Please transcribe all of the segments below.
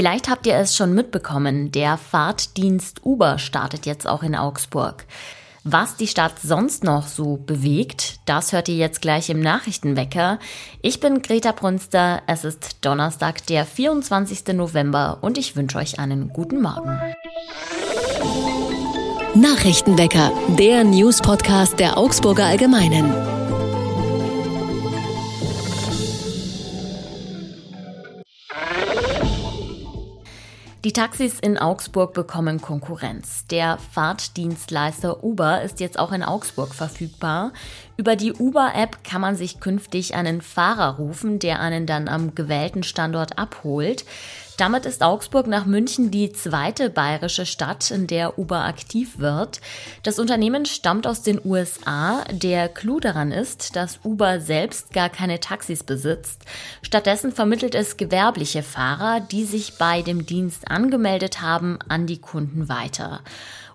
Vielleicht habt ihr es schon mitbekommen, der Fahrtdienst Uber startet jetzt auch in Augsburg. Was die Stadt sonst noch so bewegt, das hört ihr jetzt gleich im Nachrichtenwecker. Ich bin Greta Brunster, es ist Donnerstag, der 24. November und ich wünsche euch einen guten Morgen. Nachrichtenwecker, der News-Podcast der Augsburger Allgemeinen. Die Taxis in Augsburg bekommen Konkurrenz. Der Fahrtdienstleister Uber ist jetzt auch in Augsburg verfügbar. Über die Uber-App kann man sich künftig einen Fahrer rufen, der einen dann am gewählten Standort abholt. Damit ist Augsburg nach München die zweite bayerische Stadt, in der Uber aktiv wird. Das Unternehmen stammt aus den USA. Der Clou daran ist, dass Uber selbst gar keine Taxis besitzt. Stattdessen vermittelt es gewerbliche Fahrer, die sich bei dem Dienst angemeldet haben, an die Kunden weiter.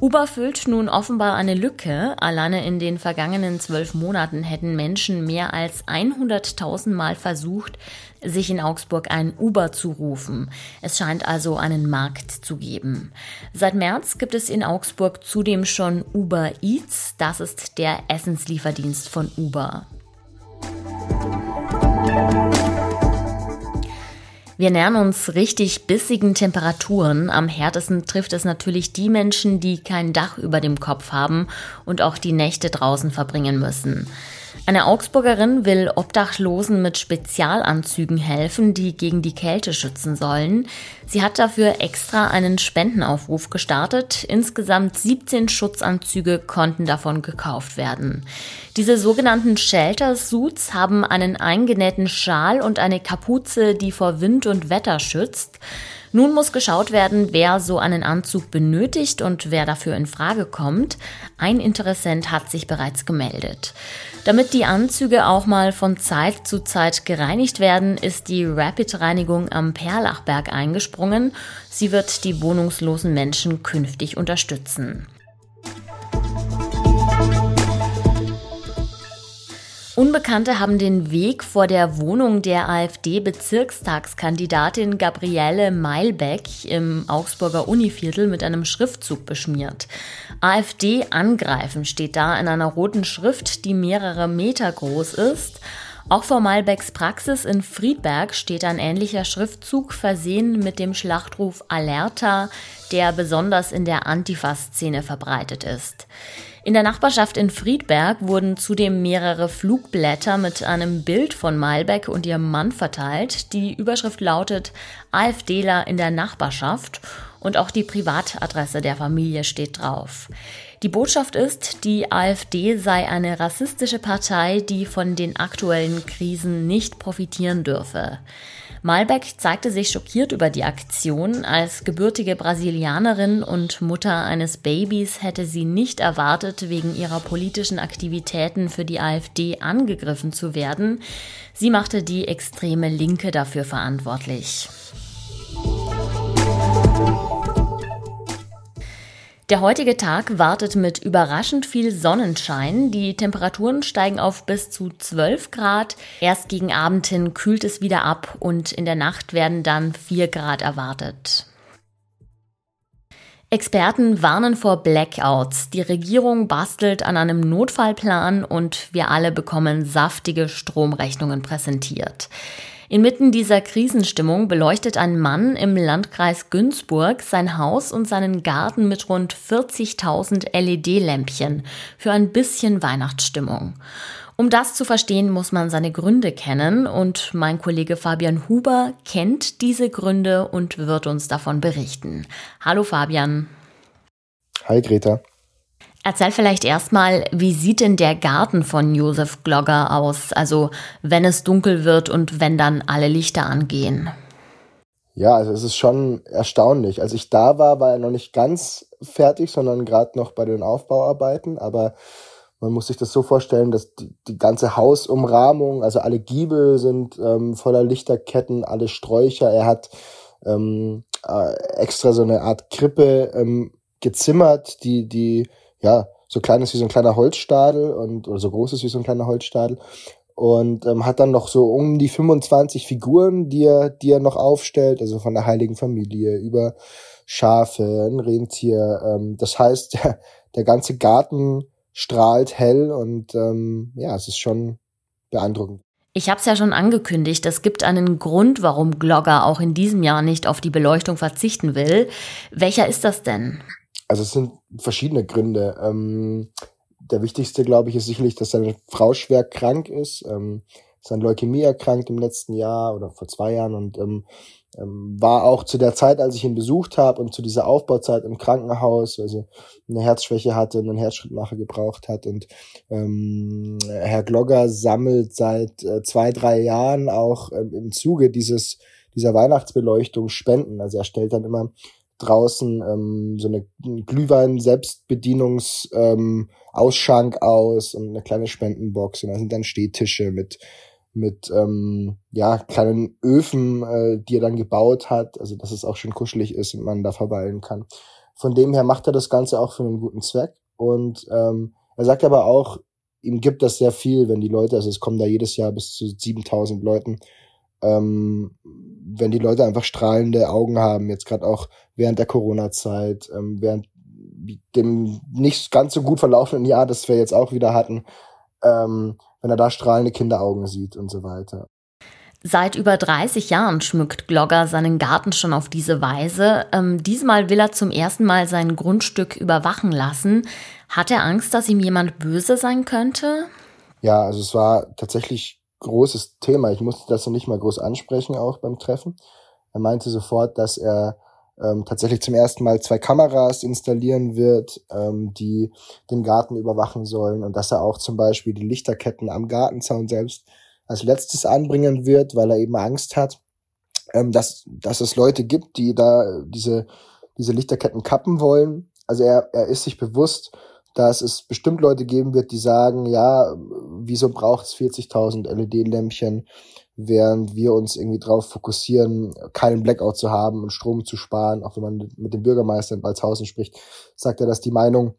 Uber füllt nun offenbar eine Lücke. Alleine in den vergangenen zwölf Monaten hätten Menschen mehr als 100.000 Mal versucht, sich in Augsburg ein Uber zu rufen. Es scheint also einen Markt zu geben. Seit März gibt es in Augsburg zudem schon Uber Eats. Das ist der Essenslieferdienst von Uber. Wir nähern uns richtig bissigen Temperaturen. Am härtesten trifft es natürlich die Menschen, die kein Dach über dem Kopf haben und auch die Nächte draußen verbringen müssen. Eine Augsburgerin will Obdachlosen mit Spezialanzügen helfen, die gegen die Kälte schützen sollen. Sie hat dafür extra einen Spendenaufruf gestartet. Insgesamt 17 Schutzanzüge konnten davon gekauft werden. Diese sogenannten Shelter Suits haben einen eingenähten Schal und eine Kapuze, die vor Wind und Wetter schützt. Nun muss geschaut werden, wer so einen Anzug benötigt und wer dafür in Frage kommt. Ein Interessent hat sich bereits gemeldet. Damit die Anzüge auch mal von Zeit zu Zeit gereinigt werden, ist die Rapid-Reinigung am Perlachberg eingesprungen. Sie wird die wohnungslosen Menschen künftig unterstützen. Unbekannte haben den Weg vor der Wohnung der AfD-Bezirkstagskandidatin Gabriele Meilbeck im Augsburger Univiertel mit einem Schriftzug beschmiert. AfD angreifen steht da in einer roten Schrift, die mehrere Meter groß ist. Auch vor Malbecks Praxis in Friedberg steht ein ähnlicher Schriftzug versehen mit dem Schlachtruf Alerta, der besonders in der Antifa-Szene verbreitet ist. In der Nachbarschaft in Friedberg wurden zudem mehrere Flugblätter mit einem Bild von Malbeck und ihrem Mann verteilt. Die Überschrift lautet AfDler in der Nachbarschaft und auch die Privatadresse der Familie steht drauf. Die Botschaft ist, die AfD sei eine rassistische Partei, die von den aktuellen Krisen nicht profitieren dürfe. Malbec zeigte sich schockiert über die Aktion. Als gebürtige Brasilianerin und Mutter eines Babys hätte sie nicht erwartet, wegen ihrer politischen Aktivitäten für die AfD angegriffen zu werden. Sie machte die extreme Linke dafür verantwortlich. Der heutige Tag wartet mit überraschend viel Sonnenschein. Die Temperaturen steigen auf bis zu 12 Grad. Erst gegen Abend hin kühlt es wieder ab und in der Nacht werden dann 4 Grad erwartet. Experten warnen vor Blackouts. Die Regierung bastelt an einem Notfallplan und wir alle bekommen saftige Stromrechnungen präsentiert. Inmitten dieser Krisenstimmung beleuchtet ein Mann im Landkreis Günzburg sein Haus und seinen Garten mit rund 40.000 LED-Lämpchen für ein bisschen Weihnachtsstimmung. Um das zu verstehen, muss man seine Gründe kennen und mein Kollege Fabian Huber kennt diese Gründe und wird uns davon berichten. Hallo Fabian. Hi Greta. Erzähl vielleicht erstmal, wie sieht denn der Garten von Josef Glogger aus? Also, wenn es dunkel wird und wenn dann alle Lichter angehen. Ja, also es ist schon erstaunlich. Als ich da war, war er noch nicht ganz fertig, sondern gerade noch bei den Aufbauarbeiten. Aber man muss sich das so vorstellen, dass die, die ganze Hausumrahmung, also alle Giebel sind ähm, voller Lichterketten, alle Sträucher. Er hat ähm, äh, extra so eine Art Krippe ähm, gezimmert, die, die ja, so klein ist wie so ein kleiner Holzstadel und oder so groß ist wie so ein kleiner Holzstadel. und ähm, hat dann noch so um die 25 Figuren, die er, die er noch aufstellt, also von der Heiligen Familie über Schafe, ein Rentier. Ähm, das heißt, der, der ganze Garten strahlt hell und ähm, ja, es ist schon beeindruckend. Ich habe es ja schon angekündigt, es gibt einen Grund, warum Glogger auch in diesem Jahr nicht auf die Beleuchtung verzichten will. Welcher ist das denn? Also es sind verschiedene Gründe. Ähm, der wichtigste, glaube ich, ist sicherlich, dass seine Frau schwer krank ist. Ähm, ist an Leukämie erkrankt im letzten Jahr oder vor zwei Jahren und ähm, ähm, war auch zu der Zeit, als ich ihn besucht habe und zu dieser Aufbauzeit im Krankenhaus, weil sie eine Herzschwäche hatte und einen Herzschrittmacher gebraucht hat. Und ähm, Herr Glogger sammelt seit äh, zwei, drei Jahren auch ähm, im Zuge dieses dieser Weihnachtsbeleuchtung Spenden. Also er stellt dann immer draußen ähm, so eine Glühwein-Selbstbedienungs- ähm, aus und eine kleine Spendenbox. Und da sind dann Stehtische mit mit ähm, ja kleinen Öfen, äh, die er dann gebaut hat, also dass es auch schön kuschelig ist und man da verweilen kann. Von dem her macht er das Ganze auch für einen guten Zweck. Und ähm, er sagt aber auch, ihm gibt das sehr viel, wenn die Leute, also es kommen da jedes Jahr bis zu 7000 Leuten, ähm, wenn die Leute einfach strahlende Augen haben, jetzt gerade auch während der Corona-Zeit, ähm, während dem nicht ganz so gut verlaufenden Jahr, das wir jetzt auch wieder hatten, ähm, wenn er da strahlende Kinderaugen sieht und so weiter. Seit über 30 Jahren schmückt Glogger seinen Garten schon auf diese Weise. Ähm, diesmal will er zum ersten Mal sein Grundstück überwachen lassen. Hat er Angst, dass ihm jemand böse sein könnte? Ja, also es war tatsächlich großes Thema. Ich musste das noch nicht mal groß ansprechen, auch beim Treffen. Er meinte sofort, dass er ähm, tatsächlich zum ersten Mal zwei Kameras installieren wird, ähm, die den Garten überwachen sollen und dass er auch zum Beispiel die Lichterketten am Gartenzaun selbst als letztes anbringen wird, weil er eben Angst hat, ähm, dass, dass es Leute gibt, die da diese, diese Lichterketten kappen wollen. Also er, er ist sich bewusst, dass es bestimmt Leute geben wird, die sagen, ja, wieso braucht es 40.000 LED-Lämpchen? während wir uns irgendwie darauf fokussieren, keinen Blackout zu haben und Strom zu sparen, auch wenn man mit dem Bürgermeister in Walshausen spricht, sagt er, dass die Meinung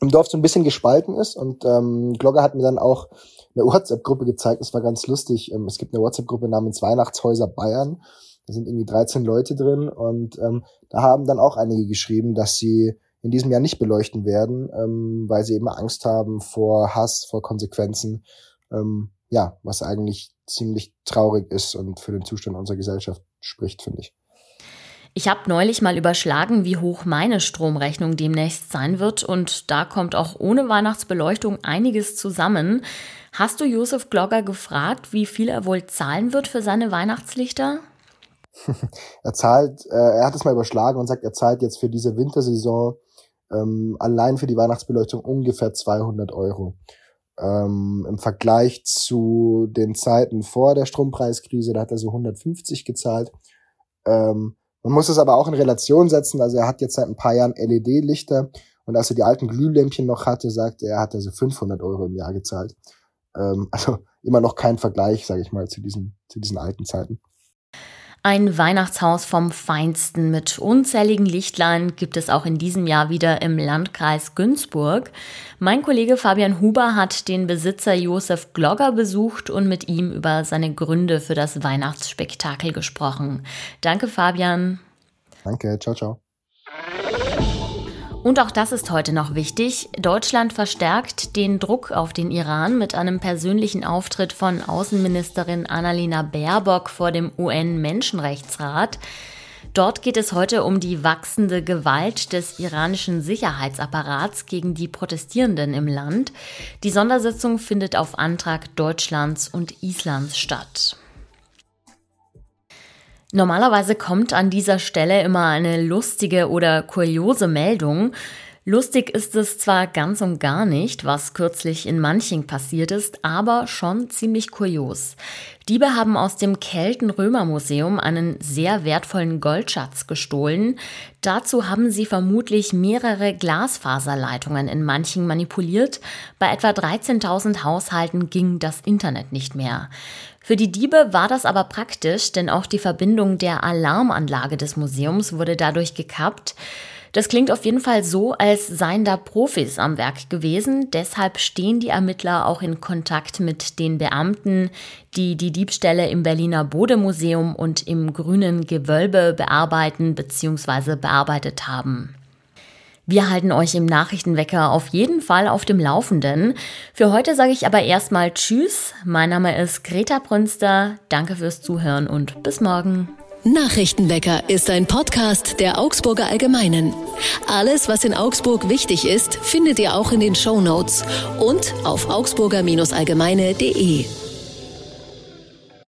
im Dorf so ein bisschen gespalten ist. Und ähm, Glogger hat mir dann auch eine WhatsApp-Gruppe gezeigt, das war ganz lustig. Ähm, es gibt eine WhatsApp-Gruppe namens Weihnachtshäuser Bayern. Da sind irgendwie 13 Leute drin und ähm, da haben dann auch einige geschrieben, dass sie in diesem Jahr nicht beleuchten werden, ähm, weil sie eben Angst haben vor Hass, vor Konsequenzen. Ähm, ja, was eigentlich ziemlich traurig ist und für den Zustand unserer Gesellschaft spricht, finde ich. Ich habe neulich mal überschlagen, wie hoch meine Stromrechnung demnächst sein wird und da kommt auch ohne Weihnachtsbeleuchtung einiges zusammen. Hast du Josef Glogger gefragt, wie viel er wohl zahlen wird für seine Weihnachtslichter? er zahlt, äh, er hat es mal überschlagen und sagt, er zahlt jetzt für diese Wintersaison ähm, allein für die Weihnachtsbeleuchtung ungefähr 200 Euro ähm, im Vergleich zu den Zeiten vor der Strompreiskrise, da hat er so 150 gezahlt. Ähm, man muss es aber auch in Relation setzen. Also er hat jetzt seit ein paar Jahren LED-Lichter und als er die alten Glühlämpchen noch hatte, sagte er, hat er so 500 Euro im Jahr gezahlt. Ähm, also immer noch kein Vergleich, sage ich mal, zu diesen, zu diesen alten Zeiten. Ein Weihnachtshaus vom Feinsten mit unzähligen Lichtlein gibt es auch in diesem Jahr wieder im Landkreis Günzburg. Mein Kollege Fabian Huber hat den Besitzer Josef Glogger besucht und mit ihm über seine Gründe für das Weihnachtsspektakel gesprochen. Danke, Fabian. Danke, ciao, ciao. Und auch das ist heute noch wichtig. Deutschland verstärkt den Druck auf den Iran mit einem persönlichen Auftritt von Außenministerin Annalena Baerbock vor dem UN-Menschenrechtsrat. Dort geht es heute um die wachsende Gewalt des iranischen Sicherheitsapparats gegen die Protestierenden im Land. Die Sondersitzung findet auf Antrag Deutschlands und Islands statt. Normalerweise kommt an dieser Stelle immer eine lustige oder kuriose Meldung. Lustig ist es zwar ganz und gar nicht, was kürzlich in Manching passiert ist, aber schon ziemlich kurios. Diebe haben aus dem Kelten-Römer-Museum einen sehr wertvollen Goldschatz gestohlen. Dazu haben sie vermutlich mehrere Glasfaserleitungen in Manching manipuliert. Bei etwa 13.000 Haushalten ging das Internet nicht mehr. Für die Diebe war das aber praktisch, denn auch die Verbindung der Alarmanlage des Museums wurde dadurch gekappt. Das klingt auf jeden Fall so, als seien da Profis am Werk gewesen. Deshalb stehen die Ermittler auch in Kontakt mit den Beamten, die die Diebstähle im Berliner Bodemuseum und im Grünen Gewölbe bearbeiten bzw. bearbeitet haben. Wir halten euch im Nachrichtenwecker auf jeden Fall auf dem Laufenden. Für heute sage ich aber erstmal Tschüss. Mein Name ist Greta Brünster. Danke fürs Zuhören und bis morgen. Nachrichtenwecker ist ein Podcast der Augsburger Allgemeinen. Alles, was in Augsburg wichtig ist, findet ihr auch in den Show Notes und auf augsburger-allgemeine.de.